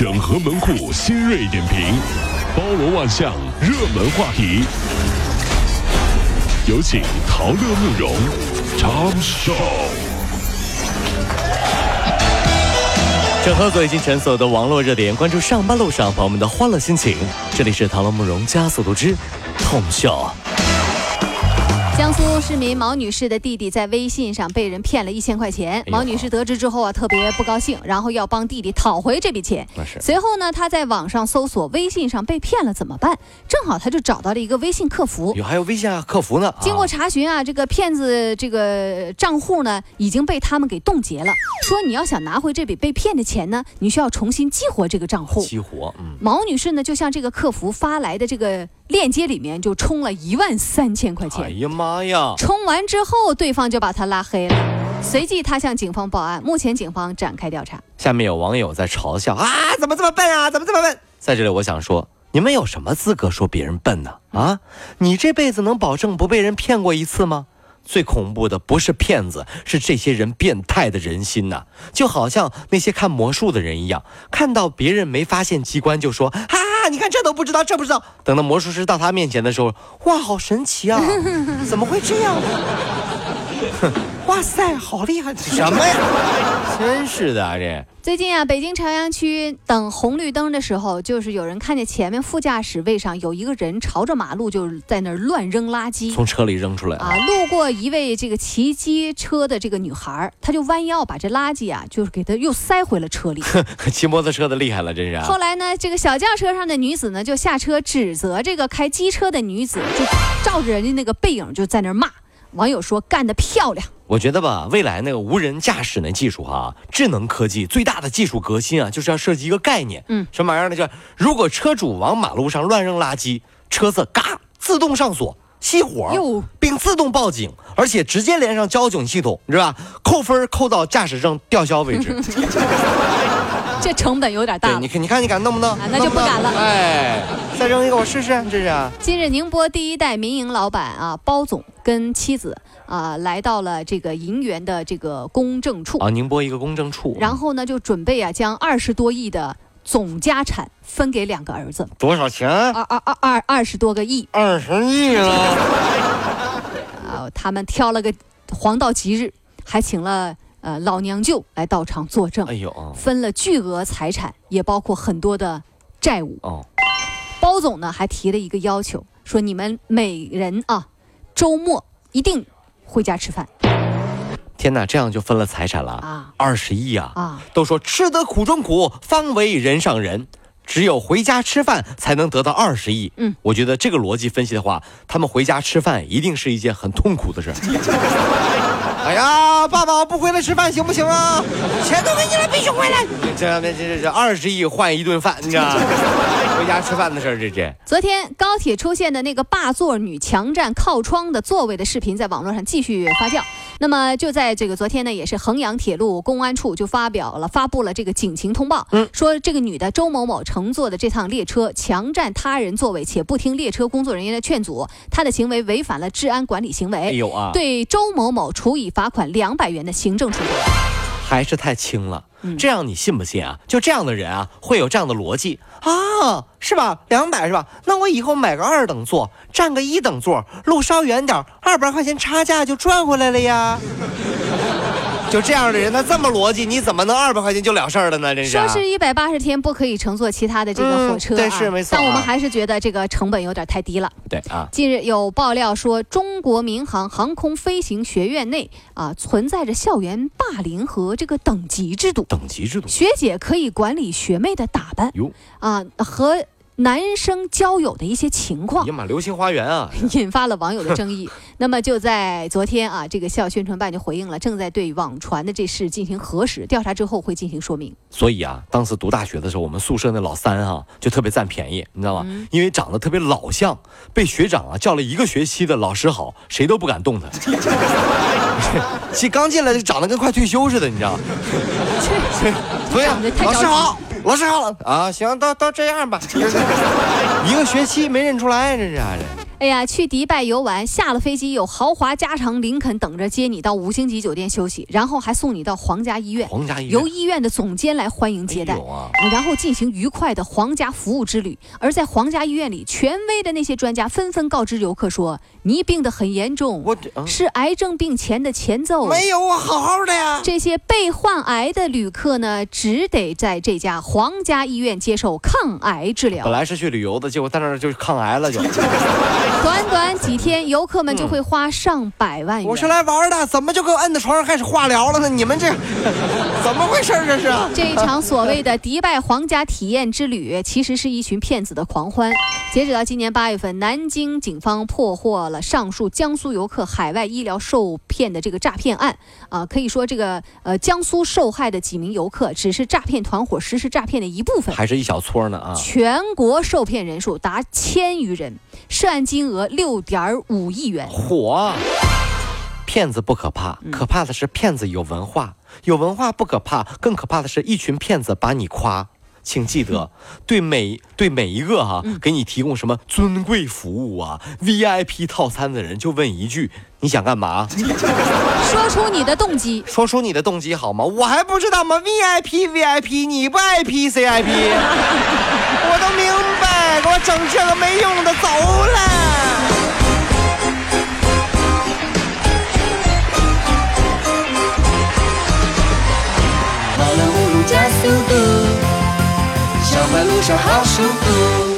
整合门户新锐点评，包罗万象，热门话题。有请陶乐慕容长寿。整合最近全所有的网络热点，关注上班路上朋友们的欢乐心情。这里是陶乐慕容加速度之痛秀。江苏市民毛女士的弟弟在微信上被人骗了一千块钱，毛女士得知之后啊，特别不高兴，然后要帮弟弟讨回这笔钱。是随后呢，她在网上搜索微信上被骗了怎么办？正好她就找到了一个微信客服。有还有微信啊客服呢。经过啊查询啊，这个骗子这个账户呢已经被他们给冻结了。说你要想拿回这笔被骗的钱呢，你需要重新激活这个账户。激活，嗯，毛女士呢，就向这个客服发来的这个链接里面就充了一万三千块钱。哎呀妈呀！充完之后，对方就把他拉黑了。随即，他向警方报案。目前，警方展开调查。下面有网友在嘲笑啊，怎么这么笨啊？怎么这么笨？在这里，我想说，你们有什么资格说别人笨呢？啊，你这辈子能保证不被人骗过一次吗？最恐怖的不是骗子，是这些人变态的人心呐、就好像那些看魔术的人一样，看到别人没发现机关就说：“哈、哈，你看这都不知道，这不知道。”等到魔术师到他面前的时候，哇，好神奇啊！怎么会这样呢？哇塞，好厉害！什么呀？真是的啊，这。最近啊，北京朝阳区等红绿灯的时候，就是有人看见前面副驾驶位上有一个人朝着马路就在那儿乱扔垃圾。从车里扔出来啊，路过一位这个骑机车的这个女孩儿，她就弯腰把这垃圾啊，就是给她又塞回了车里。骑摩托车的厉害了，真是、啊。后来呢，这个小轿车上的女子呢，就下车指责这个开机车的女子，就照着人家那个背影就在那儿骂。网友说干得漂亮。我觉得吧，未来那个无人驾驶那技术哈、智能科技最大的技术革新啊，就是要设计一个概念，嗯，什么玩意儿呢？叫如果车主往马路上乱扔垃圾，车子嘎自动上锁。熄火哟，并自动报警，而且直接连上交警系统，你知道吧？扣分扣到驾驶证吊销为止。这成本有点大你。看，你看，你敢弄不弄？啊那就不敢了哎，再扔一个我试试，这是啊。近日，宁波第一代民营老板啊包总跟妻子啊来到了这个银元的这个公证处，啊，宁波一个公证处，然后呢就准备啊将二十多亿的总家产分给两个儿子，多少钱？二二二二二十多个亿二十亿了。啊！他们挑了个黄道吉日，还请了呃老娘舅来到场作证哎，呦啊，分了巨额财产，也包括很多的债务。哦，包总呢还提了一个要求，说你们每人啊，周末一定回家吃饭天哪，这样就分了财产了啊二十亿啊！啊。都说吃得苦中苦，方为人上人。只有回家吃饭才能得到二十亿。嗯，我觉得这个逻辑分析的话，他们回家吃饭一定是一件很痛苦的事。哎呀，爸爸，我不回来吃饭行不行啊？钱都给你了，必须回来。这这这这二十亿换一顿饭，你知道吗？回家吃饭的事儿，这这。昨天高铁出现的那个霸座女强占靠窗的座位的视频在网络上继续发酵。那么就在这个昨天呢，也是衡阳铁路公安处就发表了发布了这个警情通报，嗯说这个女的周某某乘坐的这趟列车强占他人座位，且不听列车工作人员的劝阻，她的行为违反了治安管理行为，哎呦啊，对周某某处以罚款两百元的行政处罚。还是太轻了。嗯这样你信不信啊？就这样的人啊，会有这样的逻辑啊，是吧？两百是吧？那我以后买个二等座，占个一等座，路稍远点，二百块钱差价就赚回来了呀。就这样的人，他这么逻辑，你怎么能二百块钱就了事儿了呢？真是、啊。说是一百八十天不可以乘坐其他的这个火车、啊嗯对是没错但我们啊还是觉得这个成本有点太低了。对啊，近日有爆料说，中国民航航空飞行学院内啊存在着校园霸凌和这个等级制度，等级制度。学姐可以管理学妹的打扮哟，啊和男生交友的一些情况哎呀。妈，流星花园啊！引发了网友的争议。那么就在昨天啊，这个校宣传办就回应了，正在对网传的这事进行核实，调查之后会进行说明。所以啊，当时读大学的时候，我们宿舍那老三哈、就特别占便宜，你知道吗？嗯因为长得特别老像，被学长啊叫了一个学期的老师好，谁都不敢动他。其实刚进来就长得跟快退休似的，你知道吗？对呀老师好，老师好啊，行，都都这样吧。一个学期没认出来，这是啊这。哎呀，去迪拜游玩，下了飞机有豪华加长林肯等着接你到五星级酒店休息，然后还送你到皇家医院，皇家医院由医院的总监来欢迎接待，然后进行愉快的皇家服务之旅。而在皇家医院里，权威的那些专家纷纷告知游客说：“你病得很严重，是癌症病前的前奏。”没有我，好好的呀。这些被患癌的旅客呢，只得在这家皇家医院接受抗癌治疗本。来是去旅游的，结果在那儿就抗癌了就。短短几天，游客们就会花上百万元。我是来玩的，怎么就给我摁在床上开始化疗了呢？你们这 怎么回事这是？这一场所谓的迪拜皇家体验之旅，其实是一群骗子的狂欢。截止到今年八月份，南京警方破获了上述江苏游客海外医疗受骗的这个诈骗案。啊、可以说这个呃江苏受害的几名游客只是诈骗团伙实施诈骗的一部分。还是一小撮呢啊！全国受骗人数达千余人，涉案金额六点五亿元。火，骗子不可怕，可怕的是骗子有文化，有文化不可怕，更可怕的是一群骗子把你夸。请记得，对每对每一个哈、给你提供什么尊贵服务啊、VIP 套餐的人，就问一句：你想干嘛？说出你的动机。说出你的动机好吗？我还不知道吗？VIP VIP，你不爱 P CIP，我都明白，给我整这个没用的，走了。跑了五路加速度，上班路上好舒服。